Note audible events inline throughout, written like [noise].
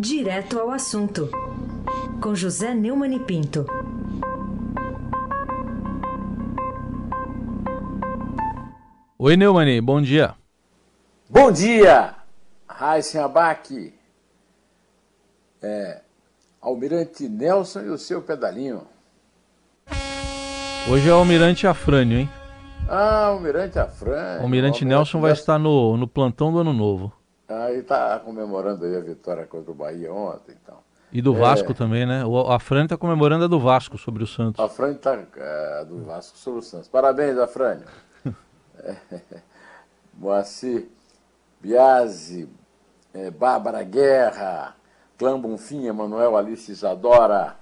Direto ao assunto, com José Neumann e Pinto. Oi, Neumani, bom dia. Bom dia, Raíssen Abac, é, Almirante Nelson e o seu pedalinho. Hoje é o Almirante Afrânio, hein? Ah, Almirante Afrânio. O Almirante Nelson vai estar no, no plantão do Ano Novo. Ah, e está comemorando aí a vitória contra o Bahia ontem, então. E do Vasco é... também, né? O Afrânio está comemorando a do Vasco sobre o Santos. A Afrânio está é, do Vasco sobre o Santos. Parabéns, Afrânio. é, [laughs] Moacir Biasi, é, Bárbara Guerra, Clã Bonfim, Emanuel Alice Isadora.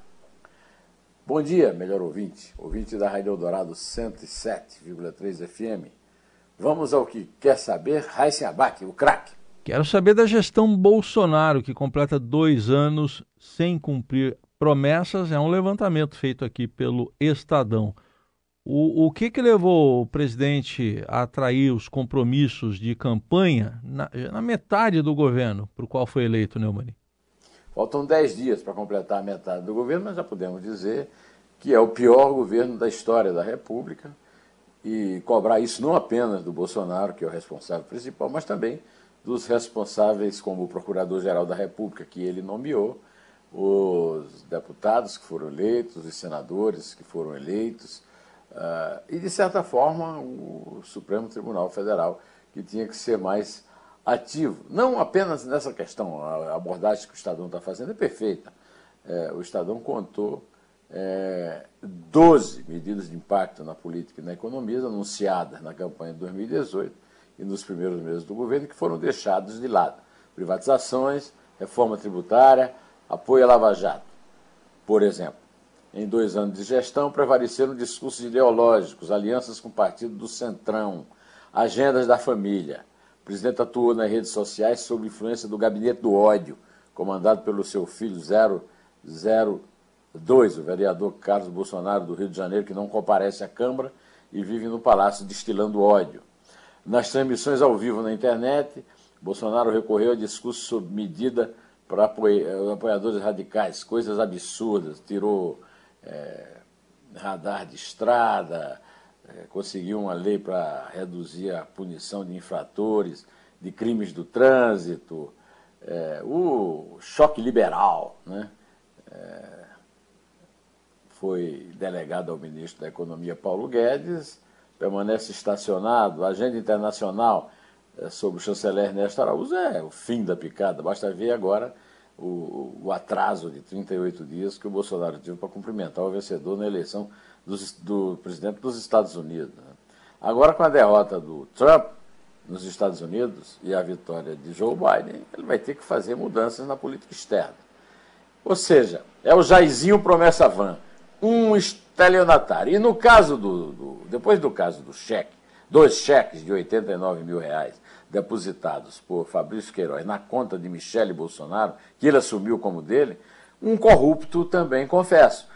Bom dia, melhor ouvinte, ouvinte da Rádio Eldorado 107,3 FM. Vamos ao que quer saber, Raíssa Abac, o craque. Quero saber da gestão Bolsonaro, que completa dois anos sem cumprir promessas. É um levantamento feito aqui pelo Estadão. O, o que, que levou o presidente a atrair os compromissos de campanha na, na metade do governo para o qual foi eleito, Neumani? Faltam dez dias para completar a metade do governo, mas já podemos dizer que é o pior governo da história da República e cobrar isso não apenas do Bolsonaro, que é o responsável principal, mas também dos responsáveis como o Procurador-Geral da República, que ele nomeou, os deputados que foram eleitos, os senadores que foram eleitos, uh, e, de certa forma, o Supremo Tribunal Federal, que tinha que ser mais ativo. Não apenas nessa questão, a abordagem que o Estadão está fazendo é perfeita. É, o Estadão contou é, 12 medidas de impacto na política e na economia anunciadas na campanha de 2018 e nos primeiros meses do governo que foram deixados de lado. Privatizações, reforma tributária, apoio à Lava Jato. Por exemplo, em dois anos de gestão prevaleceram discursos ideológicos, alianças com o partido do Centrão, agendas da família. O presidente atuou nas redes sociais sob influência do gabinete do ódio, comandado pelo seu filho 002, o vereador Carlos Bolsonaro do Rio de Janeiro, que não comparece à Câmara e vive no palácio destilando ódio. Nas transmissões ao vivo na internet, Bolsonaro recorreu a discurso sob medida para apoiadores radicais, coisas absurdas, tirou é, radar de estrada, é, conseguiu uma lei para reduzir a punição de infratores, de crimes do trânsito, é, o choque liberal, né? Foi delegado ao ministro da Economia Paulo Guedes permanece estacionado, a agenda internacional é, sobre o chanceler Ernesto Araújo é o fim da picada. Basta ver agora o, o atraso de 38 dias que o Bolsonaro teve para cumprimentar o vencedor na eleição do presidente dos Estados Unidos. Né? Agora, com a derrota do Trump nos Estados Unidos e a vitória de Joe Biden, ele vai ter que fazer mudanças na política externa. Ou seja, é o Jairzinho promessa van um estelionatário. E no caso do, do, depois do caso do cheque, dois cheques de 89 mil reais depositados por Fabrício Queiroz na conta de Michele Bolsonaro, que ele assumiu como dele, um corrupto também confesso.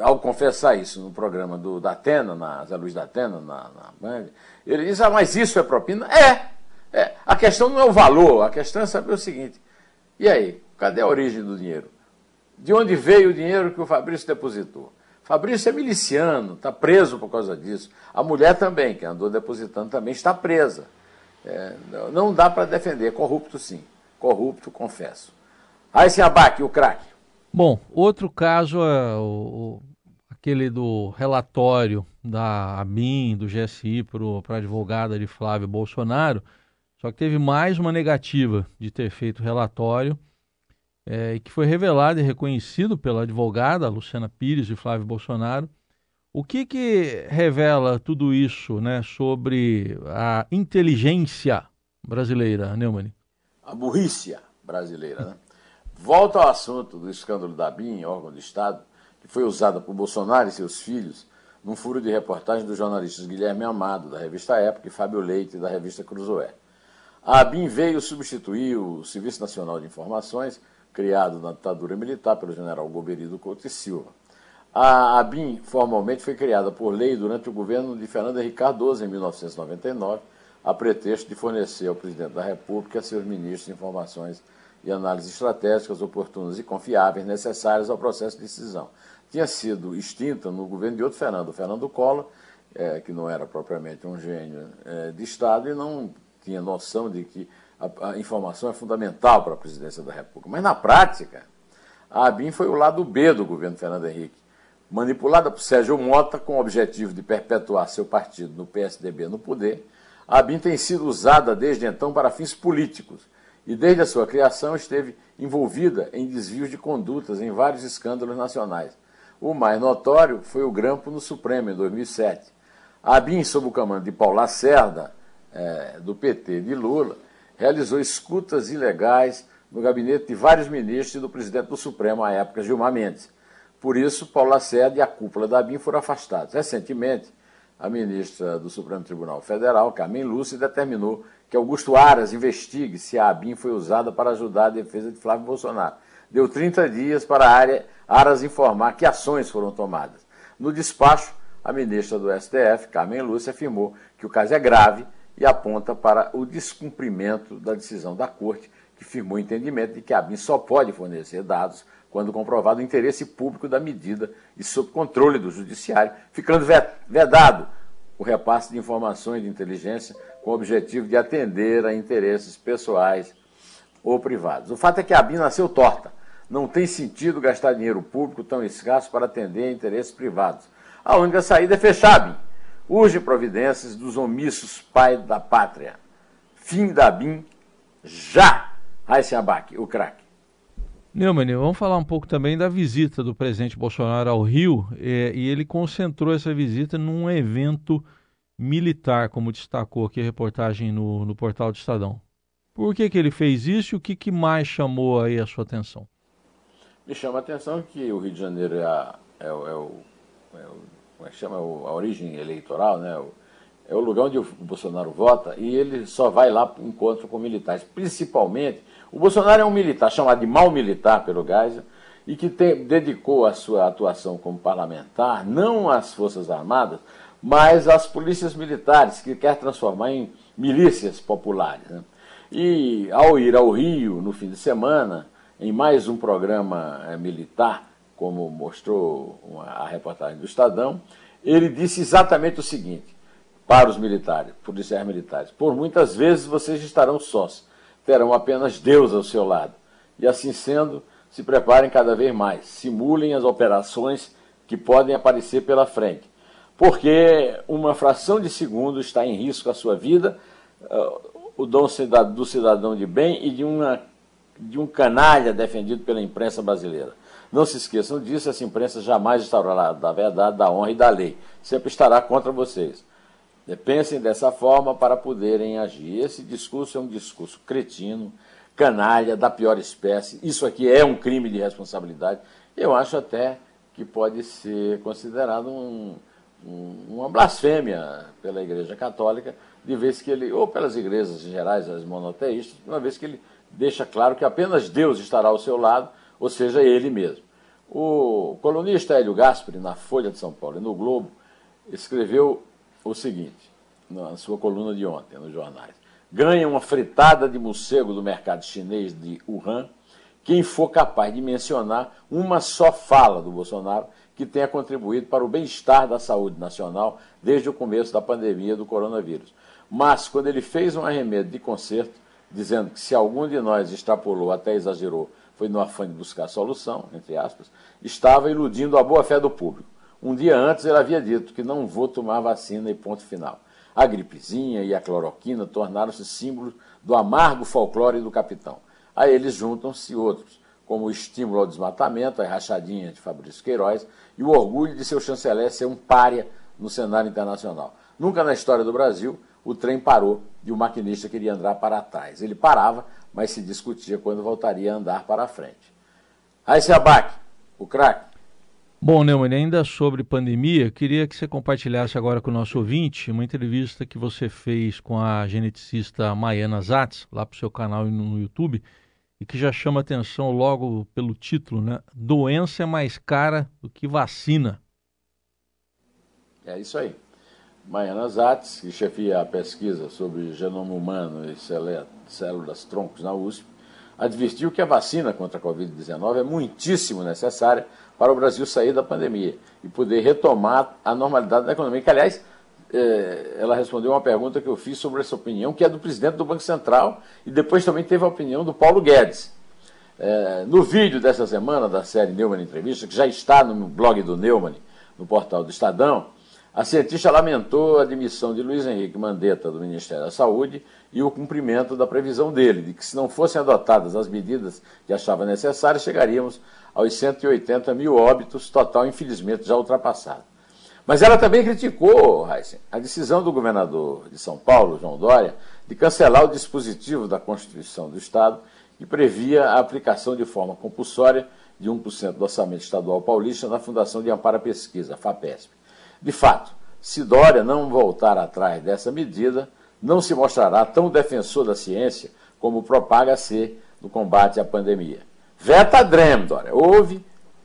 Ao confessar isso no programa do, da Atena, na Zé Luiz da Atena, na, na Band, ele diz, ah, mas isso é propina? É, é! A questão não é o valor, a questão é saber o seguinte, e aí, cadê a origem do dinheiro? De onde veio o dinheiro que o Fabrício depositou. Fabrício é miliciano, está preso por causa disso. A mulher também, que andou depositando, também está presa. É, não dá para defender. Corrupto, sim. Corrupto, confesso. Aí se abaque, o craque. Bom, outro caso é o, aquele do relatório da ABIN, do GSI, para a advogada de Flávio Bolsonaro. Só que teve mais uma negativa de ter feito relatório é, que foi revelado e reconhecido pela advogada Luciana Pires e Flávio Bolsonaro. O que, que revela tudo isso né, sobre a inteligência brasileira, Neumann? A burrícia brasileira. Né? Volta ao assunto do escândalo da BIM, órgão de Estado, que foi usada por Bolsonaro e seus filhos num furo de reportagem dos jornalistas Guilherme Amado, da revista Época, e Fábio Leite, da revista Cruzoé. A ABIN veio substituir o Serviço Nacional de Informações criado na ditadura militar pelo general Goberido Couto e Silva. A ABIN formalmente foi criada por lei durante o governo de Fernando Henrique Cardoso, em 1999, a pretexto de fornecer ao presidente da República e a seus ministros informações e análises estratégicas oportunas e confiáveis necessárias ao processo de decisão. Tinha sido extinta no governo de outro Fernando, Fernando Collor, é, que não era propriamente um gênio é, de Estado e não tinha noção de que a, a, informação é fundamental para a presidência da República. Mas, na prática, a ABIN foi o lado B do governo Fernando Henrique, manipulada por Sérgio Mota com o objetivo de perpetuar seu partido no PSDB no poder. A ABIN tem sido usada desde então para fins políticos e, desde a sua criação, esteve envolvida em desvios de condutas em vários escândalos nacionais. O mais notório foi o grampo no Supremo, em 2007. A ABIN, sob o comando de Paulo Lacerda, é, do PT de Lula, realizou escutas ilegais no gabinete de vários ministros e do presidente do Supremo, à época, Gilmar Mendes. Por isso, Paulo Lacerda e a cúpula da ABIN foram afastados. Recentemente, a ministra do Supremo Tribunal Federal, Carmen Lúcia, determinou que Augusto Aras investigue se a ABIN foi usada para ajudar a defesa de Flávio Bolsonaro. Deu 30 dias para a área Aras informar que ações foram tomadas. No despacho, a ministra do STF, Carmen Lúcia, afirmou que o caso é grave e aponta para o descumprimento da decisão da Corte, que firmou o entendimento de que a ABIN só pode fornecer dados quando comprovado o interesse público da medida e sob controle do Judiciário, ficando vedado o repasse de informações de inteligência com o objetivo de atender a interesses pessoais ou privados. O fato é que a ABIN nasceu torta. Não tem sentido gastar dinheiro público tão escasso para atender a interesses privados. A única saída é fechar a BIM. Urge providências dos omissos pai da pátria. Fim da BIM já. Raíssa Abac, o craque. Neumann, vamos falar um pouco também da visita do presidente Bolsonaro ao Rio, é, e ele concentrou essa visita num evento militar, como destacou aqui a reportagem no, no portal do Estadão. Por que, que ele fez isso e o que, que mais chamou aí a sua atenção? Me chama a atenção que o Rio de Janeiro é, a, é, é o é como é que chama, a origem eleitoral, né? é o lugar onde o Bolsonaro vota e ele só vai lá para encontro com militares. Principalmente, o Bolsonaro é um militar, chamado de mal militar pelo Geisel, e que tem, dedicou a sua atuação como parlamentar não às Forças Armadas, mas às polícias militares, que quer transformar em milícias populares. Né? E ao ir ao Rio no fim de semana, em mais um programa é, militar, como mostrou a reportagem do Estadão, ele disse exatamente o seguinte para os militares, policiais militares: por muitas vezes vocês estarão sós, terão apenas Deus ao seu lado. E assim sendo, se preparem cada vez mais, simulem as operações que podem aparecer pela frente, porque uma fração de segundo está em risco a sua vida, uh, o dom do cidadão de bem e de, uma, de um canalha defendido pela imprensa brasileira. Não se esqueçam disso, essa imprensa jamais estará da verdade, da honra e da lei. Sempre estará contra vocês. Pensem dessa forma para poderem agir. Esse discurso é um discurso cretino, canalha, da pior espécie. Isso aqui é um crime de responsabilidade. Eu acho até que pode ser considerado um, um, uma blasfêmia pela Igreja Católica, de vez que ele, ou pelas igrejas gerais, as monoteístas, uma vez que ele deixa claro que apenas Deus estará ao seu lado ou seja, ele mesmo. O colunista Hélio Gaspari, na Folha de São Paulo e no Globo, escreveu o seguinte, na sua coluna de ontem, nos jornais. Ganha uma fritada de morcego do mercado chinês de Wuhan quem for capaz de mencionar uma só fala do Bolsonaro que tenha contribuído para o bem-estar da saúde nacional desde o começo da pandemia do coronavírus. Mas, quando ele fez um arremedo de conserto, dizendo que se algum de nós extrapolou, até exagerou, foi no afã de buscar solução, entre aspas, estava iludindo a boa-fé do público. Um dia antes ele havia dito que não vou tomar vacina e ponto final. A gripezinha e a cloroquina tornaram-se símbolos do amargo folclore do capitão. A eles juntam-se outros, como o estímulo ao desmatamento, a rachadinha de Fabrício Queiroz e o orgulho de seu chanceler ser um pária no cenário internacional. Nunca na história do Brasil o trem parou e o maquinista queria andar para trás. Ele parava, mas se discutia quando voltaria a andar para a frente. Aí se abaque, o craque. Bom, Neumann, ainda sobre pandemia, queria que você compartilhasse agora com o nosso ouvinte uma entrevista que você fez com a geneticista Maiana Zatz, lá para o seu canal no YouTube, e que já chama atenção logo pelo título, né? Doença é mais cara do que vacina. É isso aí. Maiana Zatz, que chefia a pesquisa sobre genoma humano e células troncos na USP, advertiu que a vacina contra a Covid-19 é muitíssimo necessária para o Brasil sair da pandemia e poder retomar a normalidade da economia. Que, aliás, eh, ela respondeu uma pergunta que eu fiz sobre essa opinião, que é do presidente do Banco Central, e depois também teve a opinião do Paulo Guedes. Eh, no vídeo dessa semana da série Neumann Entrevista, que já está no blog do Neumann, no portal do Estadão, a cientista lamentou a demissão de Luiz Henrique Mandetta do Ministério da Saúde e o cumprimento da previsão dele, de que se não fossem adotadas as medidas que achava necessárias, chegaríamos aos 180 mil óbitos, total infelizmente já ultrapassado. Mas ela também criticou, Heisen, a decisão do governador de São Paulo, João Dória, de cancelar o dispositivo da Constituição do Estado que previa a aplicação de forma compulsória de 1% do orçamento estadual paulista na Fundação de Amparo à Pesquisa, FAPESP. De fato, se Dória não voltar atrás dessa medida, não se mostrará tão defensor da ciência como propaga ser no combate à pandemia. Veta Drem, Dória. Ouve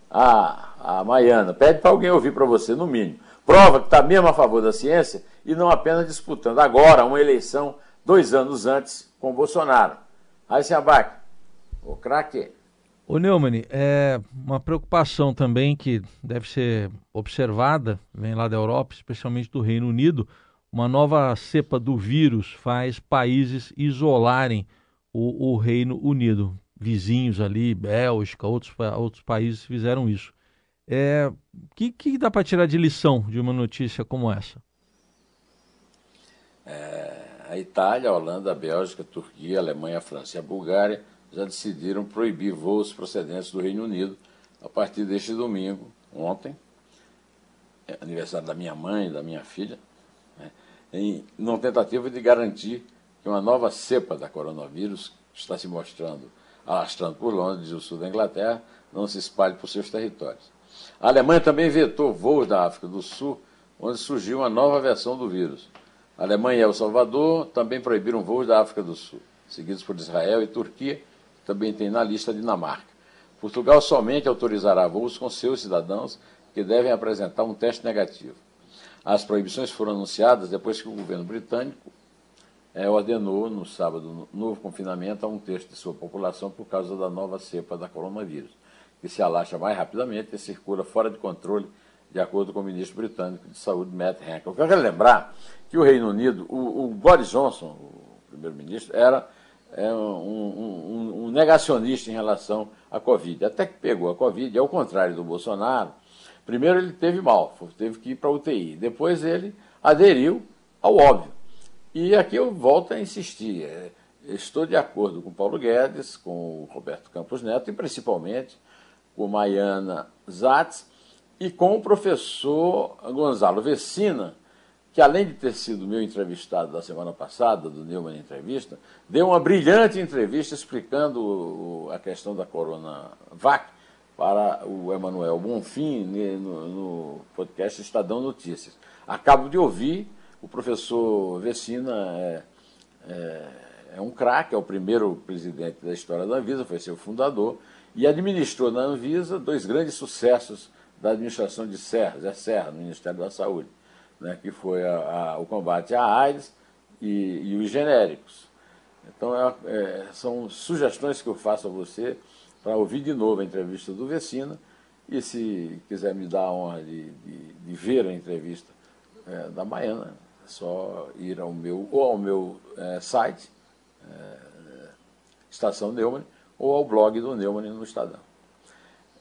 a, a Maiana. Pede para alguém ouvir para você, no mínimo. Prova que está mesmo a favor da ciência e não apenas disputando agora uma eleição dois anos antes com Bolsonaro. Aí se abaque. O craque. O Neumann, é uma preocupação também que deve ser observada, vem lá da Europa, especialmente do Reino Unido, uma nova cepa do vírus faz países isolarem o, o Reino Unido. Vizinhos ali, Bélgica, outros, outros países fizeram isso. O é, que, que dá para tirar de lição de uma notícia como essa? É, a Itália, a Holanda, a Bélgica, a Turquia, a Alemanha, a França e a Bulgária já decidiram proibir voos procedentes do Reino Unido a partir deste domingo, ontem, é aniversário da minha mãe e da minha filha, né, em uma tentativa de garantir que uma nova cepa da coronavírus está se mostrando, alastrando por Londres e o sul da Inglaterra, não se espalhe por seus territórios. A Alemanha também vetou voos da África do Sul, onde surgiu uma nova versão do vírus. A Alemanha e El Salvador também proibiram voos da África do Sul, seguidos por Israel e Turquia, também tem na lista Dinamarca. Portugal somente autorizará voos com seus cidadãos que devem apresentar um teste negativo. As proibições foram anunciadas depois que o governo britânico é, ordenou, no sábado, novo confinamento a um terço de sua população por causa da nova cepa da coronavírus, que se alastra mais rapidamente e circula fora de controle, de acordo com o ministro britânico de saúde, Matt Hancock. Eu quero lembrar que o Reino Unido, o, o Boris Johnson, o primeiro-ministro, era é um, um, um, negacionista em relação à Covid. Até que pegou a Covid, ao contrário do Bolsonaro. Primeiro ele teve mal, teve que ir para UTI. Depois ele aderiu ao óbvio. E aqui eu volto a insistir. É, estou de acordo com Paulo Guedes, com o Roberto Campos Neto e principalmente com Maiana Zatz e com o professor Gonzalo Vecina, que além de ter sido meu entrevistado da semana passada, do Neumann Entrevista, deu uma brilhante entrevista explicando a questão da Coronavac para o Emanuel Bonfim no, no podcast Estadão Notícias. Acabo de ouvir, o professor Vecina é, é, é um craque, é o primeiro presidente da história da Anvisa, foi seu fundador, e administrou na Anvisa dois grandes sucessos da administração de Serra, Zé Serra, no Ministério da Saúde né, que foi a, a, o combate à AIDS e, e os genéricos. Então, é, é, são sugestões que eu faço a você para ouvir de novo a entrevista do Vecina e se quiser me dar a honra de, de, de ver a entrevista é, da Baiana, é só ir ao meu, ou ao meu é, site, é, Estação Neumann, ou ao blog do Neumann no Estadão.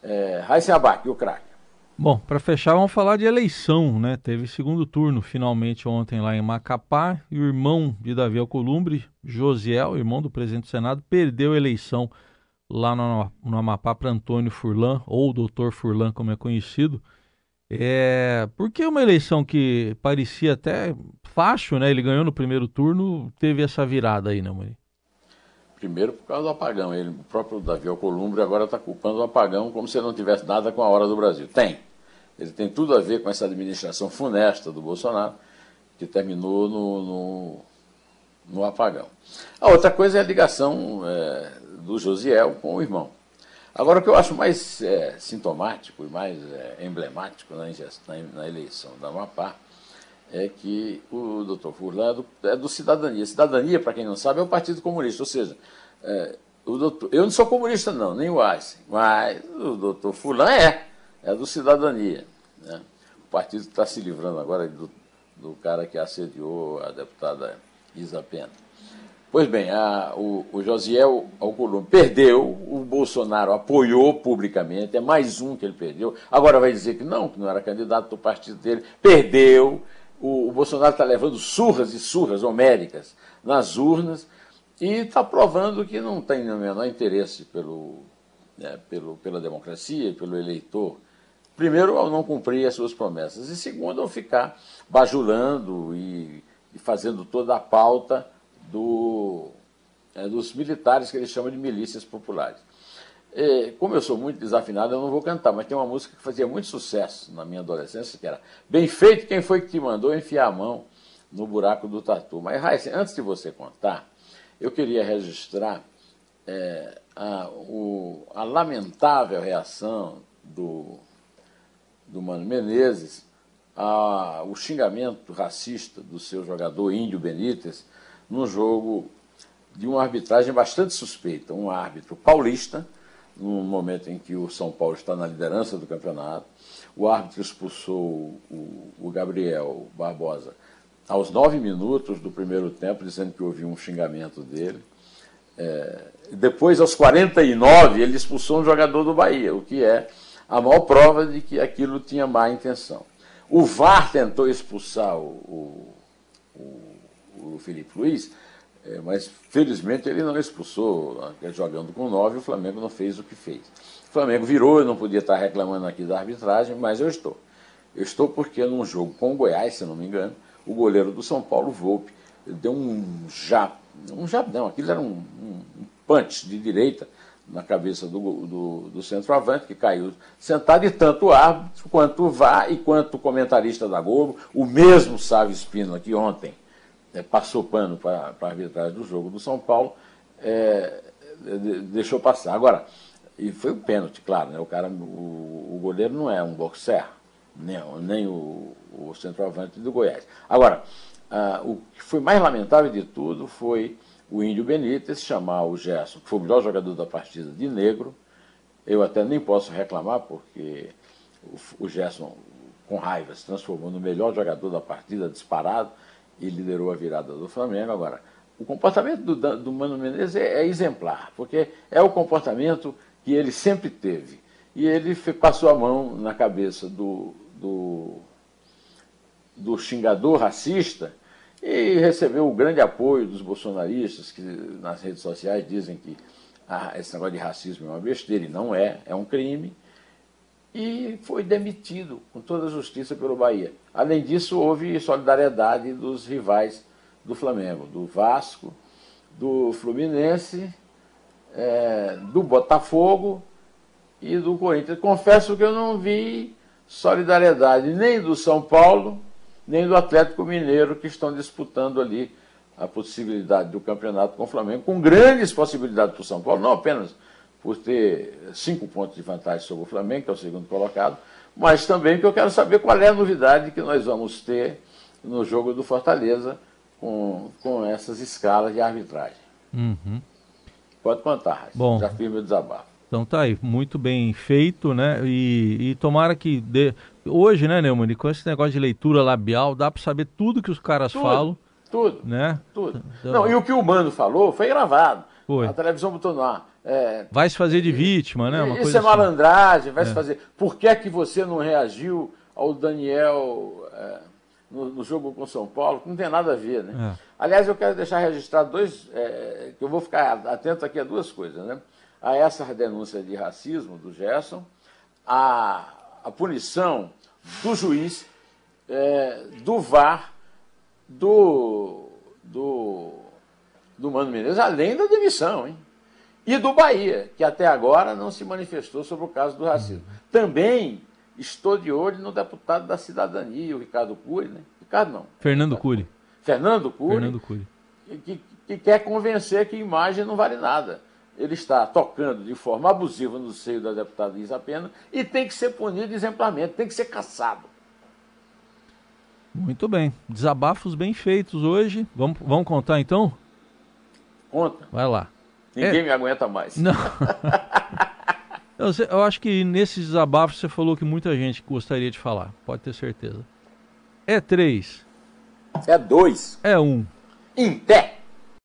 É, Raíssa Abac, o craque. Bom, para fechar, vamos falar de eleição, né? Teve segundo turno finalmente ontem lá em Macapá e o irmão de Davi Alcolumbre, Josiel, irmão do presidente do Senado, perdeu a eleição lá no, no Amapá para Antônio Furlan, ou doutor Furlan, como é conhecido. É, porque uma eleição que parecia até fácil, né? Ele ganhou no primeiro turno, teve essa virada aí, né, Mãe? Primeiro por causa do apagão. Ele, o próprio Davi Alcolumbre agora está culpando o apagão como se não tivesse nada com a hora do Brasil. Tem. Ele tem tudo a ver com essa administração funesta do Bolsonaro, que terminou no, no, no apagão. A outra coisa é a ligação é, do Josiel com o irmão. Agora, o que eu acho mais é, sintomático e mais é, emblemático na, na, eleição da Amapá é que o doutor Furlan é do, Cidadania. Cidadania, para quem não sabe, é o Partido Comunista, ou seja, é, o doutor, eu não sou comunista, não, nem o Einstein, mas o doutor Fulan é, é do Cidadania. Né? O partido está se livrando agora do, do cara que assediou a deputada Isa Pena. Pois bem, a, o, o Josiel Alcolumbre perdeu, o Bolsonaro apoiou publicamente, é mais um que ele perdeu. Agora vai dizer que não, que não era candidato do partido dele, perdeu. O, o Bolsonaro está levando surras e surras homéricas nas urnas e está provando que não tem o menor interesse pelo, né, pelo, pela democracia, pelo eleitor. Primeiro, ao não cumprir as suas promessas, e segundo, ao ficar bajulando e, e fazendo toda a pauta do, é, dos militares que ele chama de milícias populares. E, como eu sou muito desafinado, eu não vou cantar, mas tem uma música que fazia muito sucesso na minha adolescência, que era Bem feito quem foi que te mandou enfiar a mão no buraco do tatu. Mas, Raíssa, antes de você contar, eu queria registrar é, a, o, a lamentável reação do, do Mano Menezes ao xingamento racista do seu jogador Índio Benítez num jogo de uma arbitragem bastante suspeita. Um árbitro paulista, no momento em que o São Paulo está na liderança do campeonato. O árbitro expulsou o, o Gabriel Barbosa aos nove minutos do primeiro tempo, dizendo que houve um xingamento dele. É, depois, aos 49, ele expulsou um jogador do Bahia, o que é a maior prova de que aquilo tinha má intenção. O VAR tentou expulsar o, o, o Felipe Luiz, é, mas felizmente ele não expulsou, jogando com nove, o Flamengo não fez o que fez. O Flamengo virou, eu não podia estar reclamando aqui da arbitragem, mas eu estou. Eu estou porque num jogo com o Goiás, se não me engano, o goleiro do São Paulo, Volpe, deu um jab, um jab não, aquilo era um, um, punch de direita na cabeça do, do, do centroavante, que caiu sentado, e tanto o árbitro, quanto o VAR e quanto o comentarista da Globo, o mesmo Sávio Espino que ontem é, passou pano para a arbitragem do jogo do São Paulo, é, deixou passar. Agora, e foi um pênalti, claro, né? o, cara, o, o goleiro não é um boxer, nem, nem o, o centroavante do Goiás. Agora, ah, o que foi mais lamentável de tudo foi o Índio Benítez chamar o Gerson, que foi o melhor jogador da partida, de negro. Eu até nem posso reclamar, porque o, o Gerson, com raiva, se transformou no melhor jogador da partida, disparado, e liderou a virada do Flamengo. Agora, o comportamento do, do Mano Menezes é, é exemplar, porque é o comportamento que ele sempre teve. E ele passou a mão na cabeça do, do, do xingador racista e recebeu o grande apoio dos bolsonaristas, que nas redes sociais dizem que ah, esse negócio de racismo é uma besteira, e não é, é um crime, e foi demitido com toda a justiça pelo Bahia. Além disso, houve solidariedade dos rivais do Flamengo, do Vasco, do Fluminense, é, do Botafogo e do Corinthians. Confesso que eu não vi solidariedade nem do São Paulo, nem do Atlético Mineiro, que estão disputando ali a possibilidade do campeonato com o Flamengo, com grandes possibilidades para o São Paulo, não apenas por ter cinco pontos de vantagem sobre o Flamengo, que é o segundo colocado, mas também que eu quero saber qual é a novidade que nós vamos ter no jogo do Fortaleza com, com essas escalas de arbitragem. Uhum. Pode contar. Bom, já fiz meu desabafo. Então tá aí, muito bem feito, né? E, e tomara que dê. Hoje, né, Neumann, com esse negócio de leitura labial, dá para saber tudo que os caras tudo, falam. Tudo. Né? Tudo. Então... Não, e o que o Mano falou foi gravado. Foi. A televisão botou no ar. É, vai se fazer de vítima, né? Uma isso é malandragem, vai é. se fazer. Por que é que você não reagiu ao Daniel é, no, no, jogo com São Paulo? Não tem nada a ver, né? É. Aliás, eu quero deixar registrado dois, é, que eu vou ficar atento aqui a duas coisas, né? A essa denúncia de racismo do Gerson, a, a punição do juiz, é, do VAR, do, do, do Mano Menezes, além da demissão, hein? E do Bahia, que até agora não se manifestou sobre o caso do racismo. Também estou de olho no deputado da cidadania, o Ricardo Cury, né? Ricardo não. Fernando Cury. Fernando Cury. Fernando Cury. Que, que quer convencer que imagem não vale nada. Ele está tocando de forma abusiva no seio da deputada Isa Pena e tem que ser punido exemplarmente, tem que ser caçado. Muito bem. Desabafos bem feitos hoje. Vamos, vamos contar então? Conta. Vai lá. Ninguém é... me aguenta mais. Não. [laughs] Eu acho que nesse desabafo você falou que muita gente gostaria de falar, pode ter certeza. É três. É dois. É um. Em pé.